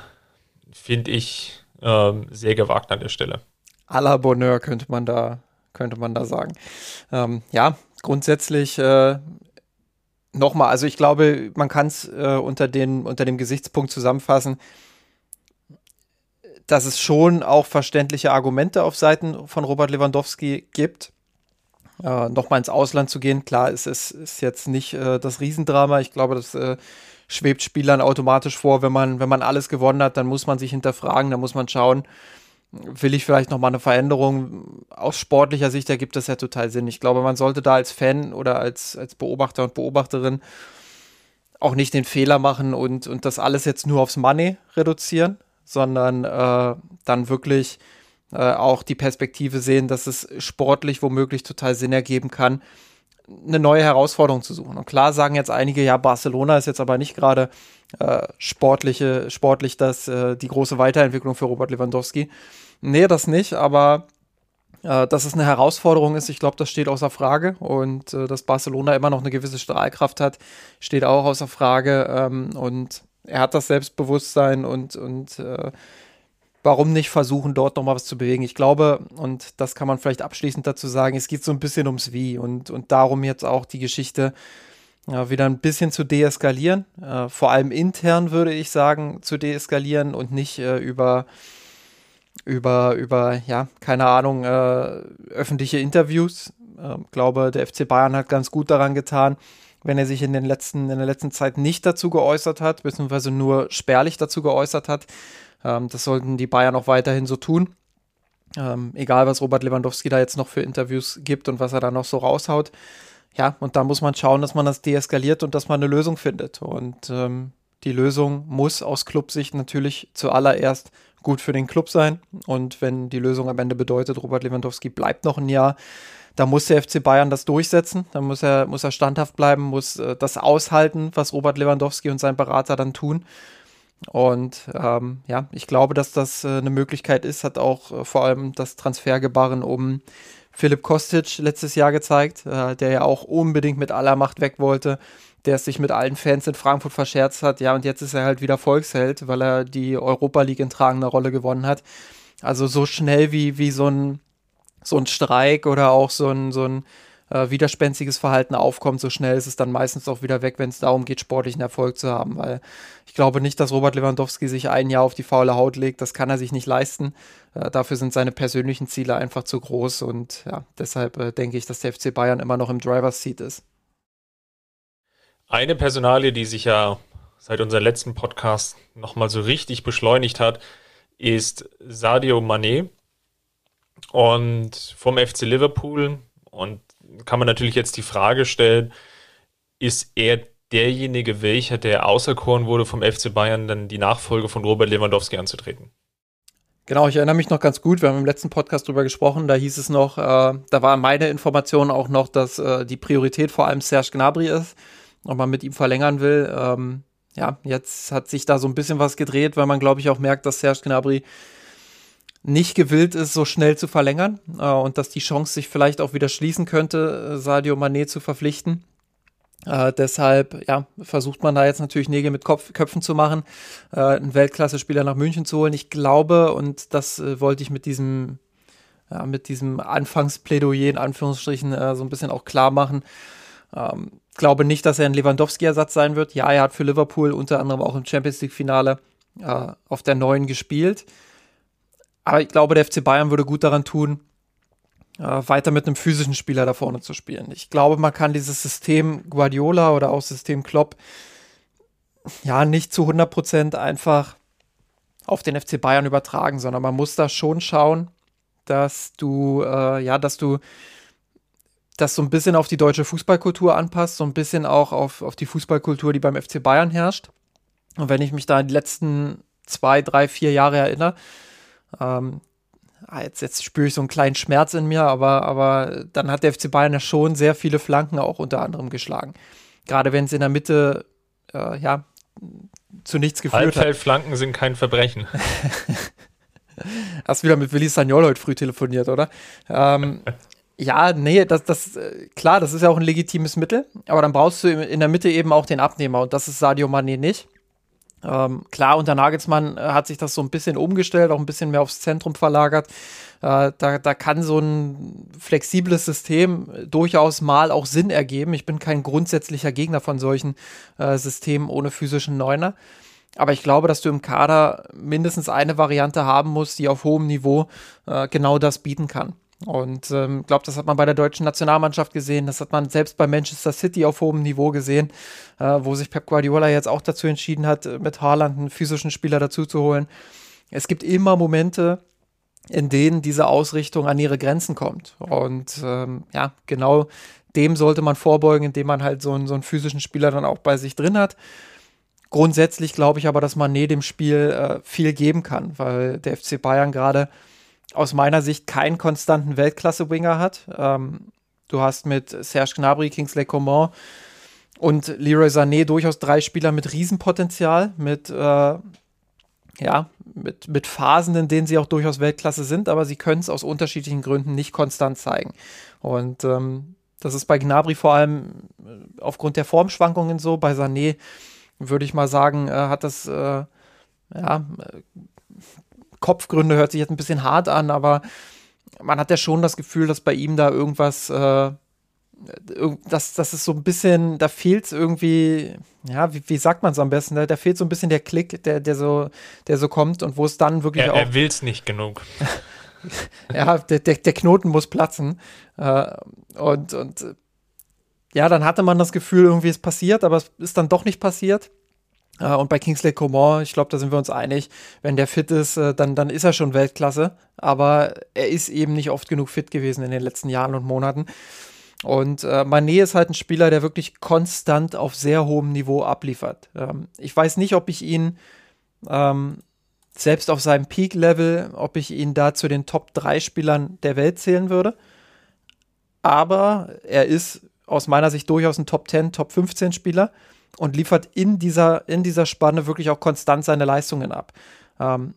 finde ich ähm, sehr gewagt an der Stelle. A la Bonheur könnte man da, könnte man da sagen. Ähm, ja, grundsätzlich äh, nochmal, also ich glaube, man kann es äh, unter, unter dem Gesichtspunkt zusammenfassen dass es schon auch verständliche Argumente auf Seiten von Robert Lewandowski gibt. Äh, Nochmal ins Ausland zu gehen, klar, es ist, ist jetzt nicht äh, das Riesendrama. Ich glaube, das äh, schwebt Spielern automatisch vor, wenn man, wenn man alles gewonnen hat, dann muss man sich hinterfragen, dann muss man schauen, will ich vielleicht nochmal eine Veränderung aus sportlicher Sicht ergibt das ja total Sinn. Ich glaube, man sollte da als Fan oder als, als Beobachter und Beobachterin auch nicht den Fehler machen und, und das alles jetzt nur aufs Money reduzieren, sondern äh, dann wirklich äh, auch die Perspektive sehen, dass es sportlich womöglich total Sinn ergeben kann, eine neue Herausforderung zu suchen. Und klar sagen jetzt einige, ja, Barcelona ist jetzt aber nicht gerade äh, sportliche, sportlich das, äh, die große Weiterentwicklung für Robert Lewandowski. Nee, das nicht, aber äh, dass es eine Herausforderung ist, ich glaube, das steht außer Frage. Und äh, dass Barcelona immer noch eine gewisse Strahlkraft hat, steht auch außer Frage. Ähm, und er hat das Selbstbewusstsein und, und äh, warum nicht versuchen, dort nochmal was zu bewegen? Ich glaube, und das kann man vielleicht abschließend dazu sagen, es geht so ein bisschen ums Wie und, und darum jetzt auch die Geschichte ja, wieder ein bisschen zu deeskalieren. Äh, vor allem intern würde ich sagen, zu deeskalieren und nicht äh, über über, über, ja, keine Ahnung, äh, öffentliche Interviews. Ich äh, glaube, der FC Bayern hat ganz gut daran getan, wenn er sich in, den letzten, in der letzten Zeit nicht dazu geäußert hat, beziehungsweise nur spärlich dazu geäußert hat. Ähm, das sollten die Bayern auch weiterhin so tun. Ähm, egal, was Robert Lewandowski da jetzt noch für Interviews gibt und was er da noch so raushaut. Ja, und da muss man schauen, dass man das deeskaliert und dass man eine Lösung findet. Und ähm, die Lösung muss aus Clubsicht natürlich zuallererst gut für den Club sein. Und wenn die Lösung am Ende bedeutet, Robert Lewandowski bleibt noch ein Jahr, da muss der FC Bayern das durchsetzen. Da muss er, muss er standhaft bleiben, muss äh, das aushalten, was Robert Lewandowski und sein Berater dann tun. Und ähm, ja, ich glaube, dass das äh, eine Möglichkeit ist, hat auch äh, vor allem das Transfergebaren um Philipp Kostic letztes Jahr gezeigt, äh, der ja auch unbedingt mit aller Macht weg wollte der es sich mit allen Fans in Frankfurt verscherzt hat. Ja, und jetzt ist er halt wieder Volksheld, weil er die Europa League in tragender Rolle gewonnen hat. Also so schnell wie, wie so ein, so ein Streik oder auch so ein, so ein äh, widerspenstiges Verhalten aufkommt, so schnell ist es dann meistens auch wieder weg, wenn es darum geht, sportlichen Erfolg zu haben. Weil ich glaube nicht, dass Robert Lewandowski sich ein Jahr auf die faule Haut legt. Das kann er sich nicht leisten. Äh, dafür sind seine persönlichen Ziele einfach zu groß. Und ja, deshalb äh, denke ich, dass der FC Bayern immer noch im Driver's Seat ist. Eine Personalie, die sich ja seit unserem letzten Podcast nochmal so richtig beschleunigt hat, ist Sadio Mané und vom FC Liverpool. Und kann man natürlich jetzt die Frage stellen, ist er derjenige, welcher, der auserkoren wurde vom FC Bayern, dann die Nachfolge von Robert Lewandowski anzutreten? Genau, ich erinnere mich noch ganz gut. Wir haben im letzten Podcast drüber gesprochen. Da hieß es noch, äh, da war meine Information auch noch, dass äh, die Priorität vor allem Serge Gnabry ist ob man mit ihm verlängern will. Ähm, ja, jetzt hat sich da so ein bisschen was gedreht, weil man, glaube ich, auch merkt, dass Serge Gnabry nicht gewillt ist, so schnell zu verlängern äh, und dass die Chance sich vielleicht auch wieder schließen könnte, äh, Sadio Mané zu verpflichten. Äh, deshalb ja, versucht man da jetzt natürlich Nägel mit Kopf, Köpfen zu machen, äh, einen Weltklasse-Spieler nach München zu holen. Ich glaube, und das äh, wollte ich mit diesem, ja, mit diesem Anfangsplädoyer in Anführungsstrichen äh, so ein bisschen auch klar machen. Ähm, glaube nicht, dass er ein Lewandowski-Ersatz sein wird. Ja, er hat für Liverpool unter anderem auch im Champions League-Finale äh, auf der neuen gespielt. Aber ich glaube, der FC Bayern würde gut daran tun, äh, weiter mit einem physischen Spieler da vorne zu spielen. Ich glaube, man kann dieses System Guardiola oder auch System Klopp ja nicht zu 100% einfach auf den FC Bayern übertragen, sondern man muss da schon schauen, dass du, äh, ja, dass du das so ein bisschen auf die deutsche Fußballkultur anpasst, so ein bisschen auch auf, auf die Fußballkultur, die beim FC Bayern herrscht. Und wenn ich mich da die letzten zwei, drei, vier Jahre erinnere, ähm, ah, jetzt, jetzt spüre ich so einen kleinen Schmerz in mir, aber, aber dann hat der FC Bayern ja schon sehr viele Flanken auch unter anderem geschlagen. Gerade wenn es in der Mitte, äh, ja, zu nichts geführt hat. Halbfeldflanken sind kein Verbrechen. *laughs* Hast wieder mit Willi Sagnol heute früh telefoniert, oder? Ähm, *laughs* Ja, nee, das, das, äh, klar, das ist ja auch ein legitimes Mittel, aber dann brauchst du in der Mitte eben auch den Abnehmer und das ist Sadio Mané nicht. Ähm, klar, unter Nagelsmann äh, hat sich das so ein bisschen umgestellt, auch ein bisschen mehr aufs Zentrum verlagert. Äh, da, da kann so ein flexibles System durchaus mal auch Sinn ergeben. Ich bin kein grundsätzlicher Gegner von solchen äh, Systemen ohne physischen Neuner. Aber ich glaube, dass du im Kader mindestens eine Variante haben musst, die auf hohem Niveau äh, genau das bieten kann. Und ich ähm, glaube, das hat man bei der deutschen Nationalmannschaft gesehen, das hat man selbst bei Manchester City auf hohem Niveau gesehen, äh, wo sich Pep Guardiola jetzt auch dazu entschieden hat, mit Haaland einen physischen Spieler dazu zu holen. Es gibt immer Momente, in denen diese Ausrichtung an ihre Grenzen kommt. Und ähm, ja, genau dem sollte man vorbeugen, indem man halt so einen, so einen physischen Spieler dann auch bei sich drin hat. Grundsätzlich glaube ich aber, dass Mané dem Spiel äh, viel geben kann, weil der FC Bayern gerade aus meiner Sicht keinen konstanten Weltklasse-Winger hat. Ähm, du hast mit Serge Gnabry, Kingsley Coman und Leroy Sané durchaus drei Spieler mit Riesenpotenzial, mit, äh, ja, mit, mit Phasen, in denen sie auch durchaus Weltklasse sind, aber sie können es aus unterschiedlichen Gründen nicht konstant zeigen. Und ähm, das ist bei Gnabry vor allem äh, aufgrund der Formschwankungen so. Bei Sané würde ich mal sagen, äh, hat das äh, ja, Kopfgründe hört sich jetzt ein bisschen hart an, aber man hat ja schon das Gefühl, dass bei ihm da irgendwas, äh, dass das ist so ein bisschen, da fehlt es irgendwie, ja, wie, wie sagt man es am besten? Da, da, fehlt so ein bisschen der Klick, der, der so, der so kommt und wo es dann wirklich er, auch. Er will es nicht genug. *laughs* ja, der, der, der, Knoten muss platzen. Äh, und, und ja, dann hatte man das Gefühl, irgendwie ist passiert, aber es ist dann doch nicht passiert. Äh, und bei Kingsley Coman, ich glaube, da sind wir uns einig, wenn der fit ist, äh, dann, dann ist er schon Weltklasse. Aber er ist eben nicht oft genug fit gewesen in den letzten Jahren und Monaten. Und äh, Mané ist halt ein Spieler, der wirklich konstant auf sehr hohem Niveau abliefert. Ähm, ich weiß nicht, ob ich ihn ähm, selbst auf seinem Peak-Level, ob ich ihn da zu den Top 3 Spielern der Welt zählen würde. Aber er ist aus meiner Sicht durchaus ein Top 10, Top 15 Spieler und liefert in dieser, in dieser Spanne wirklich auch konstant seine Leistungen ab. Ähm,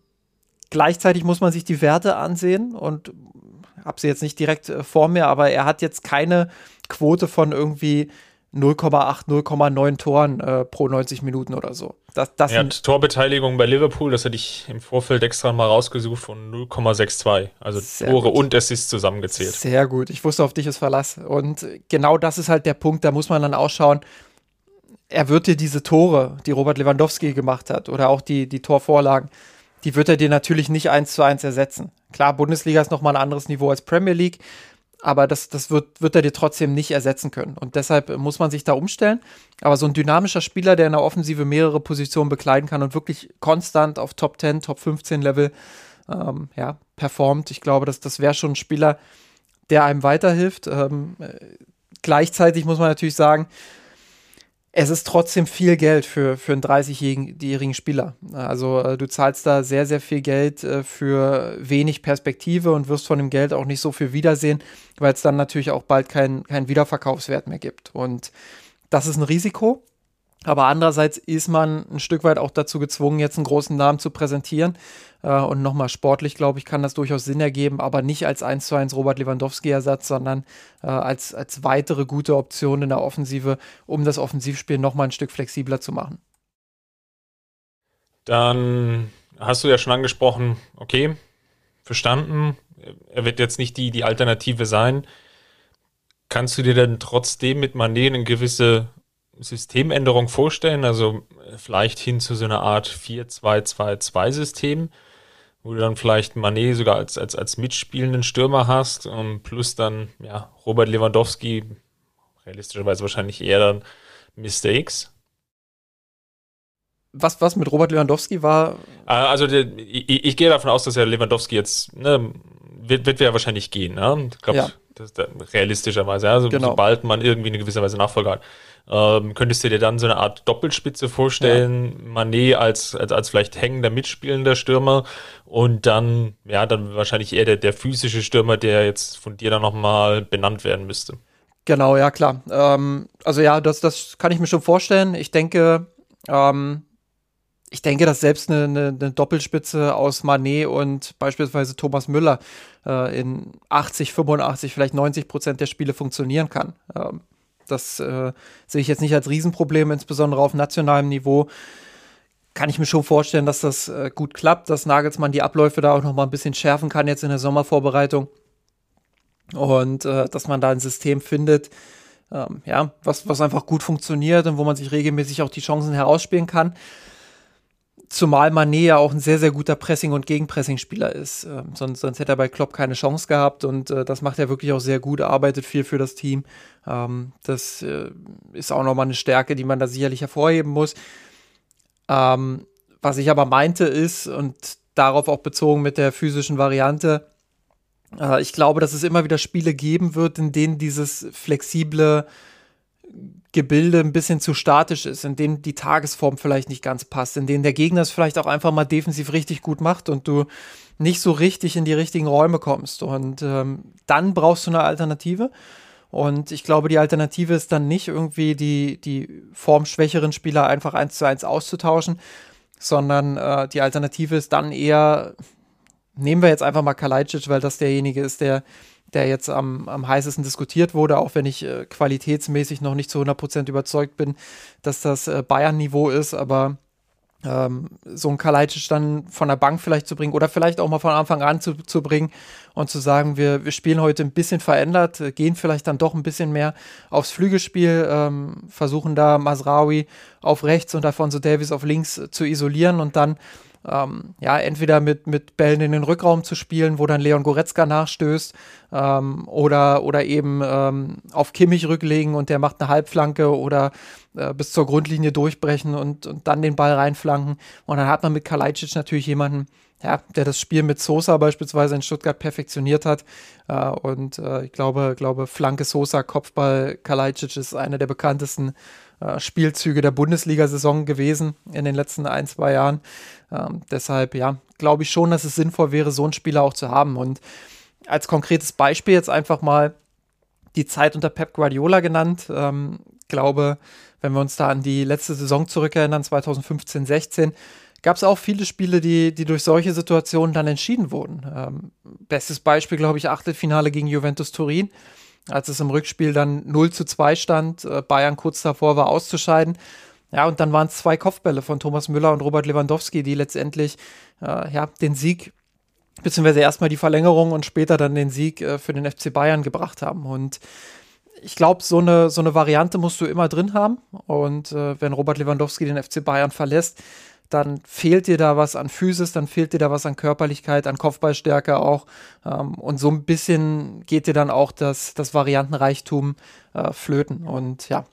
gleichzeitig muss man sich die Werte ansehen und habe sie jetzt nicht direkt äh, vor mir, aber er hat jetzt keine Quote von irgendwie 0,8, 0,9 Toren äh, pro 90 Minuten oder so. Das, das er hat Torbeteiligung bei Liverpool, das hatte ich im Vorfeld extra mal rausgesucht, von 0,62. Also Tore gut. und Assists zusammengezählt. Sehr gut. Ich wusste, auf dich ist Verlass. Und genau das ist halt der Punkt, da muss man dann ausschauen, er wird dir diese Tore, die Robert Lewandowski gemacht hat, oder auch die, die Torvorlagen, die wird er dir natürlich nicht eins zu eins ersetzen. Klar, Bundesliga ist nochmal ein anderes Niveau als Premier League, aber das, das wird, wird er dir trotzdem nicht ersetzen können. Und deshalb muss man sich da umstellen. Aber so ein dynamischer Spieler, der in der Offensive mehrere Positionen bekleiden kann und wirklich konstant auf Top 10, Top 15 Level ähm, ja, performt, ich glaube, das, das wäre schon ein Spieler, der einem weiterhilft. Ähm, äh, gleichzeitig muss man natürlich sagen, es ist trotzdem viel Geld für, für einen 30-jährigen Spieler. Also äh, du zahlst da sehr, sehr viel Geld äh, für wenig Perspektive und wirst von dem Geld auch nicht so viel wiedersehen, weil es dann natürlich auch bald keinen kein Wiederverkaufswert mehr gibt. Und das ist ein Risiko. Aber andererseits ist man ein Stück weit auch dazu gezwungen, jetzt einen großen Namen zu präsentieren. Äh, und nochmal sportlich, glaube ich, kann das durchaus Sinn ergeben, aber nicht als 1 zu 1 Robert Lewandowski-Ersatz, sondern äh, als, als weitere gute Option in der Offensive, um das Offensivspiel nochmal ein Stück flexibler zu machen. Dann hast du ja schon angesprochen, okay, verstanden, er wird jetzt nicht die, die Alternative sein. Kannst du dir denn trotzdem mit Mané eine gewisse Systemänderung vorstellen? Also vielleicht hin zu so einer Art 4-2-2-2-System? wo du dann vielleicht Manet sogar als, als, als mitspielenden Stürmer hast, und plus dann ja, Robert Lewandowski, realistischerweise wahrscheinlich eher dann Mistakes. Was, was mit Robert Lewandowski war? Ah, also der, ich, ich, gehe davon aus, dass er Lewandowski jetzt, ne, wird, wird ja wahrscheinlich gehen, ne? Ich glaube, ja. realistischerweise, also genau. sobald man irgendwie eine gewisse Weise Nachfolger hat. Ähm, könntest du dir dann so eine Art Doppelspitze vorstellen? Ja. Manet als, als, als vielleicht hängender, mitspielender Stürmer und dann, ja, dann wahrscheinlich eher der, der physische Stürmer, der jetzt von dir dann nochmal benannt werden müsste. Genau, ja, klar. Ähm, also ja, das, das kann ich mir schon vorstellen. Ich denke, ähm, ich denke, dass selbst eine, eine, eine, Doppelspitze aus Manet und beispielsweise Thomas Müller äh, in 80, 85, vielleicht 90 Prozent der Spiele funktionieren kann. Ähm, das äh, sehe ich jetzt nicht als Riesenproblem, insbesondere auf nationalem Niveau. Kann ich mir schon vorstellen, dass das äh, gut klappt, dass Nagelsmann die Abläufe da auch noch mal ein bisschen schärfen kann jetzt in der Sommervorbereitung. Und äh, dass man da ein System findet, ähm, ja, was, was einfach gut funktioniert und wo man sich regelmäßig auch die Chancen herausspielen kann. Zumal Mané ja auch ein sehr, sehr guter Pressing- und Gegenpressing-Spieler ist. Ähm, sonst, sonst hätte er bei Klopp keine Chance gehabt und äh, das macht er wirklich auch sehr gut, arbeitet viel für das Team. Ähm, das äh, ist auch nochmal eine Stärke, die man da sicherlich hervorheben muss. Ähm, was ich aber meinte ist, und darauf auch bezogen mit der physischen Variante, äh, ich glaube, dass es immer wieder Spiele geben wird, in denen dieses flexible Gebilde ein bisschen zu statisch ist, in denen die Tagesform vielleicht nicht ganz passt, in denen der Gegner es vielleicht auch einfach mal defensiv richtig gut macht und du nicht so richtig in die richtigen Räume kommst. Und ähm, dann brauchst du eine Alternative. Und ich glaube, die Alternative ist dann nicht irgendwie die, die formschwächeren Spieler einfach eins zu eins auszutauschen, sondern äh, die Alternative ist dann eher, nehmen wir jetzt einfach mal Kalajdzic, weil das derjenige ist, der der jetzt am, am heißesten diskutiert wurde, auch wenn ich äh, qualitätsmäßig noch nicht zu 100% überzeugt bin, dass das äh, Bayern-Niveau ist, aber ähm, so ein Kalajdzic dann von der Bank vielleicht zu bringen oder vielleicht auch mal von Anfang an zu, zu bringen und zu sagen, wir, wir spielen heute ein bisschen verändert, äh, gehen vielleicht dann doch ein bisschen mehr aufs Flügelspiel, ähm, versuchen da Masraoui auf rechts und Alfonso Davis auf links äh, zu isolieren und dann ähm, ja, entweder mit, mit Bällen in den Rückraum zu spielen, wo dann Leon Goretzka nachstößt, ähm, oder, oder eben ähm, auf Kimmich rücklegen und der macht eine Halbflanke oder äh, bis zur Grundlinie durchbrechen und, und dann den Ball reinflanken. Und dann hat man mit Kalajdzic natürlich jemanden, ja, der das Spiel mit Sosa beispielsweise in Stuttgart perfektioniert hat. Äh, und äh, ich glaube, glaube, Flanke Sosa, Kopfball Kalajdzic ist einer der bekanntesten äh, Spielzüge der Bundesliga-Saison gewesen in den letzten ein, zwei Jahren. Ähm, deshalb, ja, glaube ich schon, dass es sinnvoll wäre, so einen Spieler auch zu haben. Und als konkretes Beispiel jetzt einfach mal die Zeit unter Pep Guardiola genannt. Ähm, glaube, wenn wir uns da an die letzte Saison zurückerinnern, 2015, 16, gab es auch viele Spiele, die, die durch solche Situationen dann entschieden wurden. Ähm, bestes Beispiel, glaube ich, Achtelfinale gegen Juventus Turin, als es im Rückspiel dann 0 zu 2 stand, äh, Bayern kurz davor war auszuscheiden. Ja, und dann waren es zwei Kopfbälle von Thomas Müller und Robert Lewandowski, die letztendlich äh, ja, den Sieg, beziehungsweise erstmal die Verlängerung und später dann den Sieg äh, für den FC Bayern gebracht haben. Und ich glaube, so eine, so eine Variante musst du immer drin haben. Und äh, wenn Robert Lewandowski den FC Bayern verlässt, dann fehlt dir da was an Physis, dann fehlt dir da was an Körperlichkeit, an Kopfballstärke auch. Ähm, und so ein bisschen geht dir dann auch das, das Variantenreichtum äh, flöten. Und ja,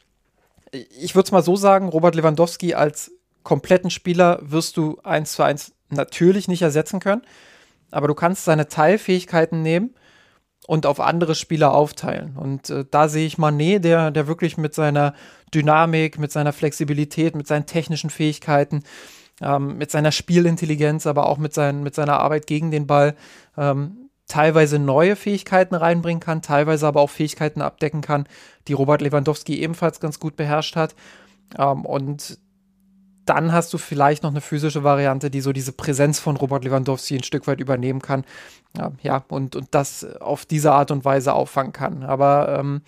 ich würde es mal so sagen, Robert Lewandowski als kompletten Spieler wirst du eins zu eins natürlich nicht ersetzen können. Aber du kannst seine Teilfähigkeiten nehmen und auf andere Spieler aufteilen. Und äh, da sehe ich Manet, der, der wirklich mit seiner Dynamik, mit seiner Flexibilität, mit seinen technischen Fähigkeiten, ähm, mit seiner Spielintelligenz, aber auch mit, sein, mit seiner Arbeit gegen den Ball ähm, teilweise neue Fähigkeiten reinbringen kann, teilweise aber auch Fähigkeiten abdecken kann, die Robert Lewandowski ebenfalls ganz gut beherrscht hat. Ähm, und dann hast du vielleicht noch eine physische Variante, die so diese Präsenz von Robert Lewandowski ein Stück weit übernehmen kann. Ja, ja und, und das auf diese Art und Weise auffangen kann. Aber ähm,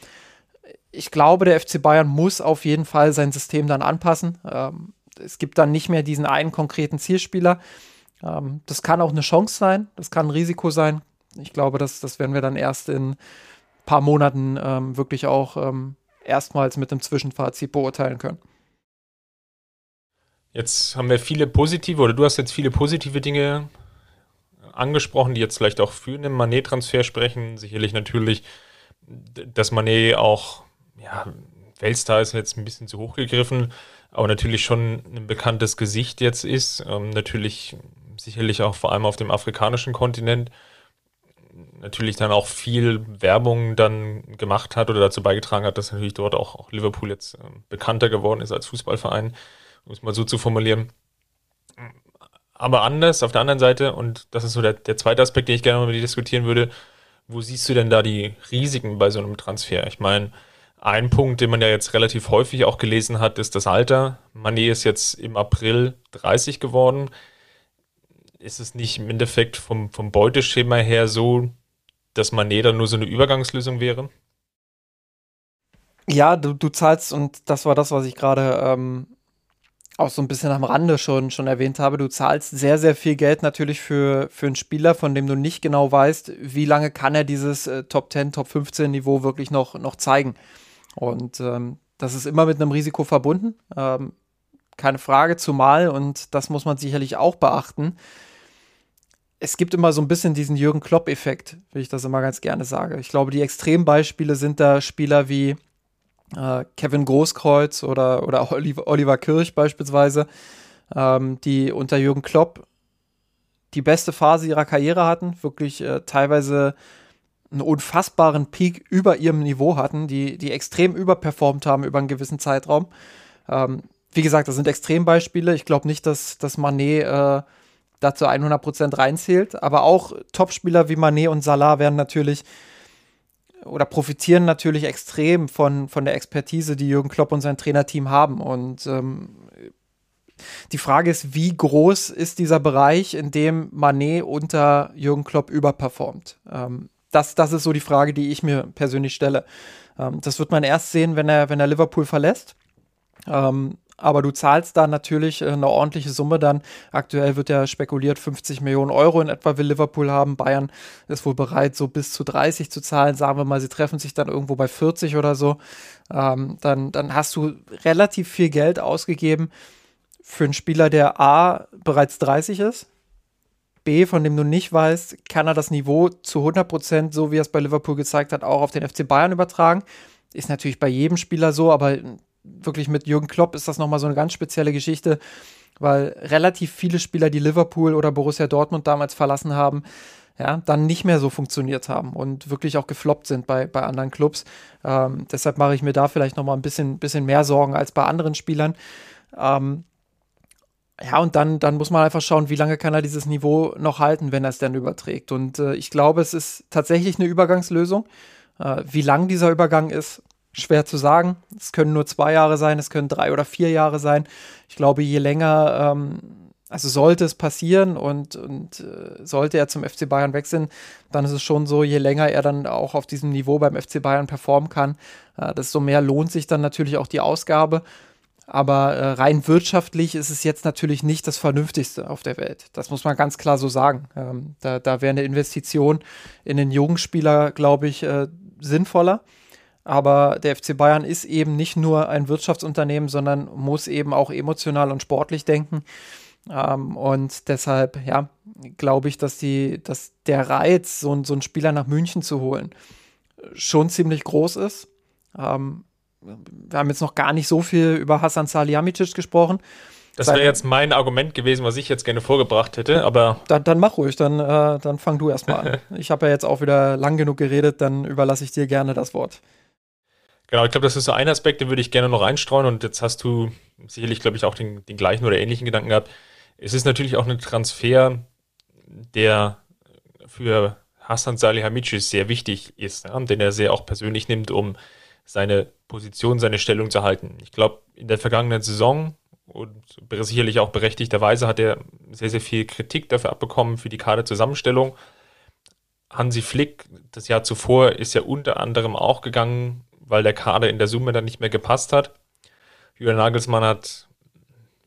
ich glaube, der FC Bayern muss auf jeden Fall sein System dann anpassen. Ähm, es gibt dann nicht mehr diesen einen konkreten Zielspieler. Ähm, das kann auch eine Chance sein, das kann ein Risiko sein. Ich glaube, das, das werden wir dann erst in ein paar Monaten ähm, wirklich auch ähm, erstmals mit einem Zwischenfazit beurteilen können. Jetzt haben wir viele positive, oder du hast jetzt viele positive Dinge angesprochen, die jetzt vielleicht auch für einen Manet-Transfer sprechen. Sicherlich natürlich, dass Manet auch, ja, Weltstar ist jetzt ein bisschen zu hoch gegriffen, aber natürlich schon ein bekanntes Gesicht jetzt ist. Ähm, natürlich sicherlich auch vor allem auf dem afrikanischen Kontinent. Natürlich dann auch viel Werbung dann gemacht hat oder dazu beigetragen hat, dass natürlich dort auch, auch Liverpool jetzt äh, bekannter geworden ist als Fußballverein, um es mal so zu formulieren. Aber anders auf der anderen Seite, und das ist so der, der zweite Aspekt, den ich gerne mal mit dir diskutieren würde, wo siehst du denn da die Risiken bei so einem Transfer? Ich meine, ein Punkt, den man ja jetzt relativ häufig auch gelesen hat, ist das Alter. Mané ist jetzt im April 30 geworden. Ist es nicht im Endeffekt vom, vom Beuteschema her so, dass Mané dann nur so eine Übergangslösung wäre? Ja, du, du zahlst, und das war das, was ich gerade ähm, auch so ein bisschen am Rande schon, schon erwähnt habe, du zahlst sehr, sehr viel Geld natürlich für, für einen Spieler, von dem du nicht genau weißt, wie lange kann er dieses äh, Top 10, Top 15 Niveau wirklich noch, noch zeigen. Und ähm, das ist immer mit einem Risiko verbunden. Ähm, keine Frage, zumal, und das muss man sicherlich auch beachten, es gibt immer so ein bisschen diesen Jürgen Klopp-Effekt, wie ich das immer ganz gerne sage. Ich glaube, die Extrembeispiele sind da Spieler wie äh, Kevin Großkreuz oder, oder *laughs* Oliver, Kirch beispielsweise, ähm, die unter Jürgen Klopp die beste Phase ihrer Karriere hatten, wirklich äh, teilweise einen unfassbaren Peak über ihrem Niveau hatten, die, die extrem überperformt haben über einen gewissen Zeitraum. Ähm, wie gesagt, das sind Extrembeispiele. Ich glaube nicht, dass, dass Manet äh, dazu 100% reinzählt, aber auch Topspieler wie Manet und Salah werden natürlich oder profitieren natürlich extrem von, von der Expertise, die Jürgen Klopp und sein Trainerteam haben. Und ähm, die Frage ist, wie groß ist dieser Bereich, in dem Manet unter Jürgen Klopp überperformt? Ähm, das, das ist so die Frage, die ich mir persönlich stelle. Ähm, das wird man erst sehen, wenn er, wenn er Liverpool verlässt. Ähm, aber du zahlst da natürlich äh, eine ordentliche Summe dann. Aktuell wird ja spekuliert, 50 Millionen Euro in etwa will Liverpool haben. Bayern ist wohl bereit, so bis zu 30 zu zahlen. Sagen wir mal, sie treffen sich dann irgendwo bei 40 oder so. Ähm, dann, dann hast du relativ viel Geld ausgegeben für einen Spieler, der A bereits 30 ist B, von dem du nicht weißt, kann er das Niveau zu 100% so wie er es bei Liverpool gezeigt hat, auch auf den FC Bayern übertragen. Ist natürlich bei jedem Spieler so, aber wirklich mit Jürgen Klopp ist das nochmal so eine ganz spezielle Geschichte, weil relativ viele Spieler, die Liverpool oder Borussia Dortmund damals verlassen haben, ja, dann nicht mehr so funktioniert haben und wirklich auch gefloppt sind bei, bei anderen Clubs. Ähm, deshalb mache ich mir da vielleicht nochmal ein bisschen, bisschen mehr Sorgen als bei anderen Spielern. Ähm, ja, und dann, dann muss man einfach schauen, wie lange kann er dieses Niveau noch halten, wenn er es dann überträgt. Und äh, ich glaube, es ist tatsächlich eine Übergangslösung. Äh, wie lang dieser Übergang ist, schwer zu sagen. Es können nur zwei Jahre sein, es können drei oder vier Jahre sein. Ich glaube, je länger, ähm, also sollte es passieren und, und äh, sollte er zum FC Bayern wechseln, dann ist es schon so, je länger er dann auch auf diesem Niveau beim FC Bayern performen kann, äh, desto mehr lohnt sich dann natürlich auch die Ausgabe. Aber äh, rein wirtschaftlich ist es jetzt natürlich nicht das Vernünftigste auf der Welt. Das muss man ganz klar so sagen. Ähm, da da wäre eine Investition in den Jugendspieler, glaube ich, äh, sinnvoller. Aber der FC Bayern ist eben nicht nur ein Wirtschaftsunternehmen, sondern muss eben auch emotional und sportlich denken. Ähm, und deshalb, ja, glaube ich, dass, die, dass der Reiz, so, so einen Spieler nach München zu holen, schon ziemlich groß ist. Ähm, wir haben jetzt noch gar nicht so viel über Hassan Salihamidzic gesprochen. Das wäre jetzt mein Argument gewesen, was ich jetzt gerne vorgebracht hätte, aber. Dann, dann mach ruhig, dann, äh, dann fang du erstmal an. *laughs* ich habe ja jetzt auch wieder lang genug geredet, dann überlasse ich dir gerne das Wort. Genau, ich glaube, das ist so ein Aspekt, den würde ich gerne noch einstreuen und jetzt hast du sicherlich, glaube ich, auch den, den gleichen oder ähnlichen Gedanken gehabt. Es ist natürlich auch ein Transfer, der für Hassan Salihamidzic sehr wichtig ist, ja, den er sehr auch persönlich nimmt, um seine Position, seine Stellung zu halten. Ich glaube, in der vergangenen Saison und sicherlich auch berechtigterweise hat er sehr, sehr viel Kritik dafür abbekommen für die Kaderzusammenstellung. Hansi Flick, das Jahr zuvor, ist ja unter anderem auch gegangen, weil der Kader in der Summe dann nicht mehr gepasst hat. Julian Nagelsmann hat,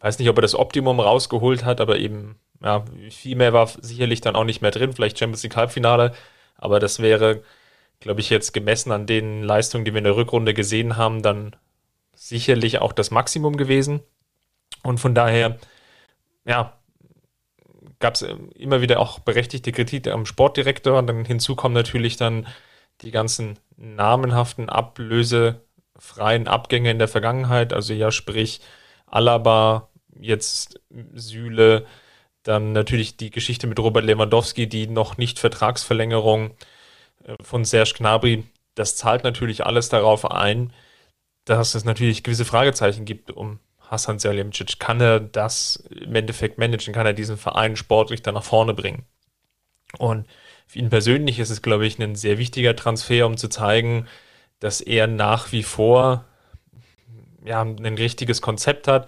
weiß nicht, ob er das Optimum rausgeholt hat, aber eben, ja, viel mehr war sicherlich dann auch nicht mehr drin, vielleicht Champions League Halbfinale, aber das wäre glaube ich, jetzt gemessen an den Leistungen, die wir in der Rückrunde gesehen haben, dann sicherlich auch das Maximum gewesen. Und von daher, ja, gab es immer wieder auch berechtigte Kritik am Sportdirektor. Und dann hinzu kommen natürlich dann die ganzen namenhaften ablösefreien Abgänge in der Vergangenheit. Also ja, sprich Alaba, jetzt Süle, dann natürlich die Geschichte mit Robert Lewandowski, die noch nicht Vertragsverlängerung äh, von Serge Gnabry, das zahlt natürlich alles darauf ein, dass es natürlich gewisse Fragezeichen gibt um Hassan Salihamidzic. Kann er das im Endeffekt managen? Kann er diesen Verein sportlich dann nach vorne bringen? Und für ihn persönlich ist es, glaube ich, ein sehr wichtiger Transfer, um zu zeigen, dass er nach wie vor ja, ein richtiges Konzept hat,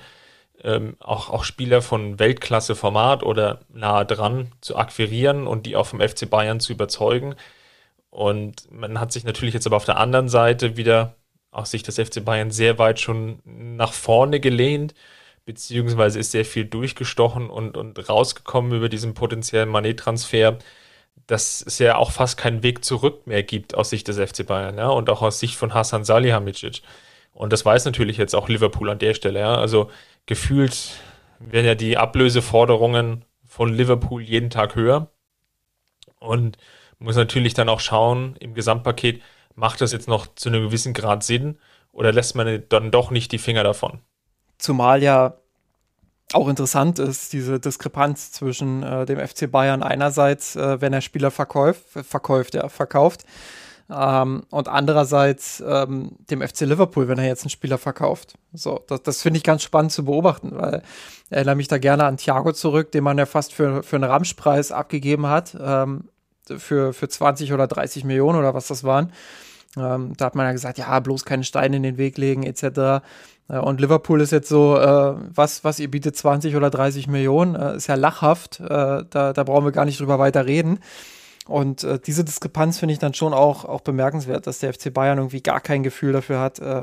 ähm, auch, auch Spieler von Weltklasse-Format oder nahe dran zu akquirieren und die auch vom FC Bayern zu überzeugen. Und man hat sich natürlich jetzt aber auf der anderen Seite wieder aus Sicht des FC Bayern sehr weit schon nach vorne gelehnt, beziehungsweise ist sehr viel durchgestochen und, und rausgekommen über diesen potenziellen Manet-Transfer, dass es ja auch fast keinen Weg zurück mehr gibt aus Sicht des FC Bayern, ja, und auch aus Sicht von Hassan Salihamidzic. Und das weiß natürlich jetzt auch Liverpool an der Stelle, ja. Also gefühlt werden ja die Ablöseforderungen von Liverpool jeden Tag höher. Und muss natürlich dann auch schauen, im Gesamtpaket, macht das jetzt noch zu einem gewissen Grad Sinn oder lässt man dann doch nicht die Finger davon? Zumal ja auch interessant ist, diese Diskrepanz zwischen äh, dem FC Bayern einerseits, äh, wenn er Spieler verkauft, verkauft, ja, verkauft, ähm, und andererseits ähm, dem FC Liverpool, wenn er jetzt einen Spieler verkauft. So, das, das finde ich ganz spannend zu beobachten, weil ich erinnere mich da gerne an Thiago zurück, den man ja fast für, für einen Ramschpreis abgegeben hat, ähm, für, für 20 oder 30 Millionen oder was das waren. Ähm, da hat man ja gesagt, ja, bloß keine Steine in den Weg legen, etc. Äh, und Liverpool ist jetzt so, äh, was, was ihr bietet 20 oder 30 Millionen, äh, ist ja lachhaft. Äh, da, da brauchen wir gar nicht drüber weiter reden. Und äh, diese Diskrepanz finde ich dann schon auch, auch bemerkenswert, dass der FC Bayern irgendwie gar kein Gefühl dafür hat, äh,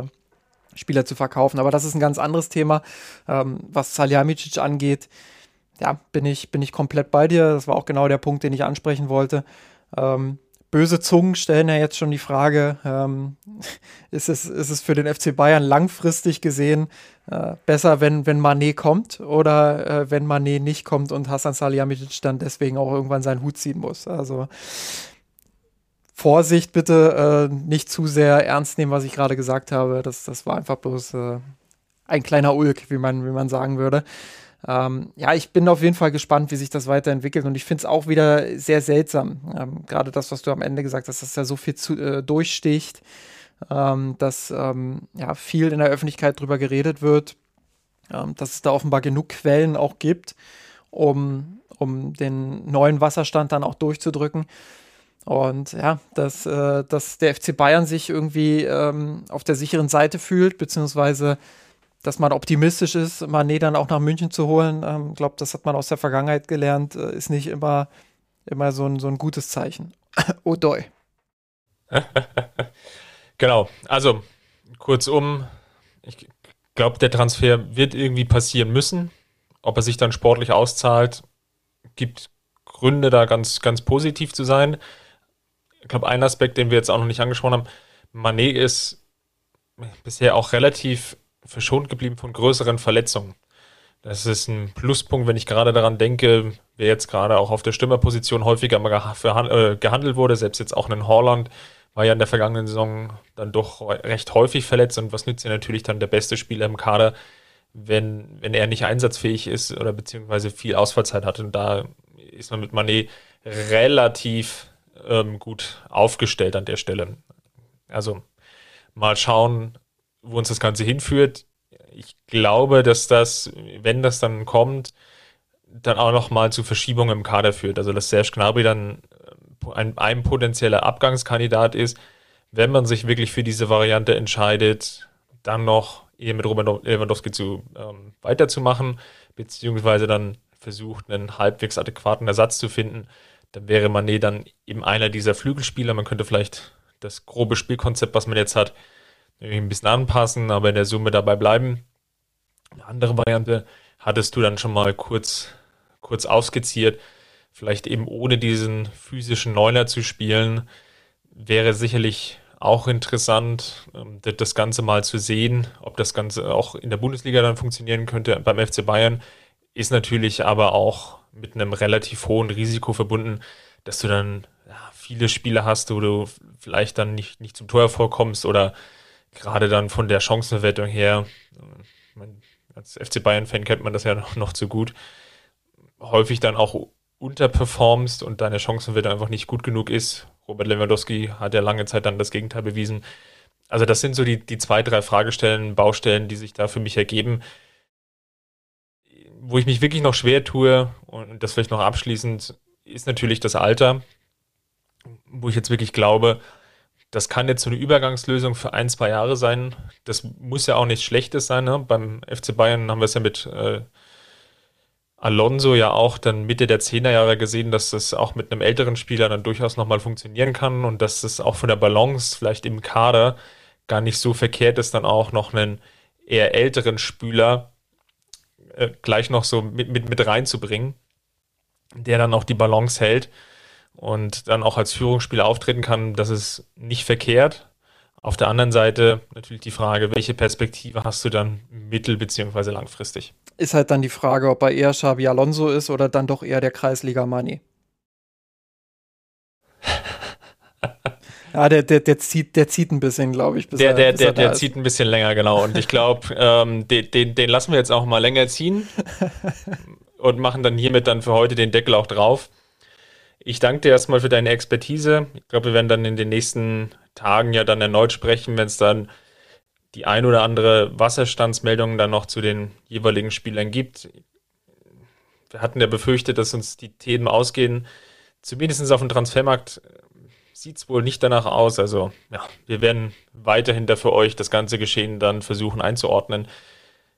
Spieler zu verkaufen. Aber das ist ein ganz anderes Thema, ähm, was Salihamidzic angeht. Ja, bin ich, bin ich komplett bei dir. Das war auch genau der Punkt, den ich ansprechen wollte. Ähm, böse Zungen stellen ja jetzt schon die Frage, ähm, *laughs* ist, es, ist es für den FC Bayern langfristig gesehen äh, besser, wenn, wenn Manet kommt oder äh, wenn Manet nicht kommt und Hassan Salihamidzic dann deswegen auch irgendwann seinen Hut ziehen muss. Also Vorsicht bitte, äh, nicht zu sehr ernst nehmen, was ich gerade gesagt habe. Das, das war einfach bloß äh, ein kleiner Ulk, wie man, wie man sagen würde. Ähm, ja, ich bin auf jeden Fall gespannt, wie sich das weiterentwickelt und ich finde es auch wieder sehr seltsam. Ähm, Gerade das, was du am Ende gesagt hast, dass da so viel zu, äh, durchsticht, ähm, dass ähm, ja, viel in der Öffentlichkeit drüber geredet wird, ähm, dass es da offenbar genug Quellen auch gibt, um, um den neuen Wasserstand dann auch durchzudrücken. Und ja, dass, äh, dass der FC Bayern sich irgendwie ähm, auf der sicheren Seite fühlt, beziehungsweise dass man optimistisch ist, Manet dann auch nach München zu holen. Ich ähm, glaube, das hat man aus der Vergangenheit gelernt, äh, ist nicht immer, immer so, ein, so ein gutes Zeichen. *laughs* oh doi. *laughs* genau, also kurzum, ich glaube, der Transfer wird irgendwie passieren müssen. Ob er sich dann sportlich auszahlt, gibt Gründe, da ganz, ganz positiv zu sein. Ich glaube, ein Aspekt, den wir jetzt auch noch nicht angesprochen haben, Manet ist bisher auch relativ verschont geblieben von größeren Verletzungen. Das ist ein Pluspunkt, wenn ich gerade daran denke, wer jetzt gerade auch auf der Stürmerposition häufiger mal äh, gehandelt wurde, selbst jetzt auch in Holland, war ja in der vergangenen Saison dann doch recht häufig verletzt und was nützt ja natürlich dann der beste Spieler im Kader, wenn, wenn er nicht einsatzfähig ist oder beziehungsweise viel Ausfallzeit hat und da ist man mit Manet relativ ähm, gut aufgestellt an der Stelle. Also mal schauen, wo uns das Ganze hinführt. Ich glaube, dass das, wenn das dann kommt, dann auch nochmal zu Verschiebungen im Kader führt. Also, dass Serge Gnabry dann äh, ein, ein potenzieller Abgangskandidat ist, wenn man sich wirklich für diese Variante entscheidet, dann noch eher mit Robert Lewandowski zu, ähm, weiterzumachen, beziehungsweise dann versucht, einen halbwegs adäquaten Ersatz zu finden, dann wäre Manet dann eben einer dieser Flügelspieler. Man könnte vielleicht das grobe Spielkonzept, was man jetzt hat, ein bisschen anpassen, aber in der Summe dabei bleiben. Eine andere Variante hattest du dann schon mal kurz, kurz ausskizziert. Vielleicht eben ohne diesen physischen Neuner zu spielen, wäre sicherlich auch interessant, ähm, das Ganze mal zu sehen, ob das Ganze auch in der Bundesliga dann funktionieren könnte. Beim FC Bayern ist natürlich aber auch mit einem relativ hohen Risiko verbunden, dass du dann ja, viele Spiele hast, wo du vielleicht dann nicht, nicht zum Tor vorkommst oder gerade dann von der Chancenverwertung her, man, als FC Bayern-Fan kennt man das ja *laughs* noch, noch zu gut, häufig dann auch unterperformst und deine Chancenverwertung einfach nicht gut genug ist. Robert Lewandowski hat ja lange Zeit dann das Gegenteil bewiesen. Also das sind so die, die zwei, drei Fragestellen, Baustellen, die sich da für mich ergeben. Wo ich mich wirklich noch schwer tue, und das vielleicht noch abschließend, ist natürlich das Alter, wo ich jetzt wirklich glaube, das kann jetzt so eine Übergangslösung für ein, zwei Jahre sein. Das muss ja auch nichts Schlechtes sein. Ne? Beim FC Bayern haben wir es ja mit äh, Alonso ja auch dann Mitte der Zehnerjahre gesehen, dass das auch mit einem älteren Spieler dann durchaus nochmal funktionieren kann und dass es auch von der Balance vielleicht im Kader gar nicht so verkehrt ist, dann auch noch einen eher älteren Spieler äh, gleich noch so mit, mit, mit reinzubringen, der dann auch die Balance hält und dann auch als Führungsspieler auftreten kann, das ist nicht verkehrt. Auf der anderen Seite natürlich die Frage, welche Perspektive hast du dann mittel- bzw. langfristig? Ist halt dann die Frage, ob er eher Xabi Alonso ist oder dann doch eher der Kreisliga Money. *laughs* Ja, der, der, der, zieht, der zieht ein bisschen, glaube ich. der der, der, der zieht ein bisschen länger, genau. Und ich glaube, *laughs* ähm, den, den, den lassen wir jetzt auch mal länger ziehen *laughs* und machen dann hiermit dann für heute den Deckel auch drauf. Ich danke dir erstmal für deine Expertise. Ich glaube, wir werden dann in den nächsten Tagen ja dann erneut sprechen, wenn es dann die ein oder andere Wasserstandsmeldung dann noch zu den jeweiligen Spielern gibt. Wir hatten ja befürchtet, dass uns die Themen ausgehen. Zumindest auf dem Transfermarkt sieht es wohl nicht danach aus. Also ja, wir werden weiterhin da für euch das ganze Geschehen dann versuchen einzuordnen.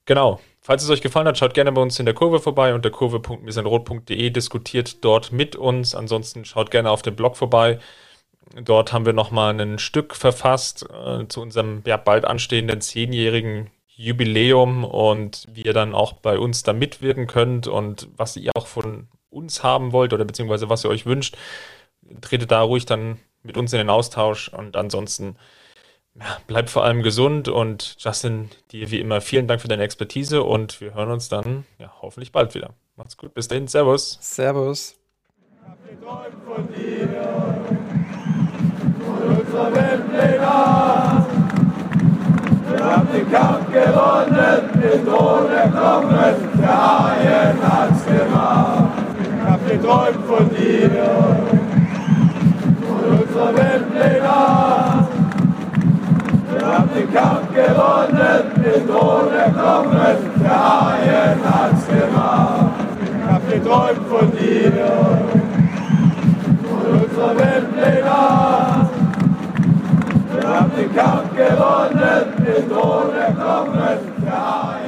Genau. Falls es euch gefallen hat, schaut gerne bei uns in der Kurve vorbei unter kurve.misanrot.de, diskutiert dort mit uns. Ansonsten schaut gerne auf dem Blog vorbei. Dort haben wir nochmal ein Stück verfasst äh, zu unserem ja, bald anstehenden zehnjährigen Jubiläum und wie ihr dann auch bei uns da mitwirken könnt und was ihr auch von uns haben wollt oder beziehungsweise was ihr euch wünscht. Tretet da ruhig dann mit uns in den Austausch und ansonsten ja, bleib vor allem gesund und Justin, dir wie immer vielen Dank für deine Expertise und wir hören uns dann ja, hoffentlich bald wieder. Macht's gut, bis dahin, Servus. Servus. Ich hab geträumt von dir, von unserer Weltpläne. Wir haben den Kampf gewonnen, den Thron erkommen, der Haien hat's gemacht. Ich hab geträumt von dir unserer Weltpläne. Wir haben den Kampf gewonnen, mit ohne Knochen, der Haien hat's gemacht. Ich hab geträumt von dir, von unserer Welt Weltleger. Wir haben den Kampf gewonnen, mit ohne Knochen, der Haien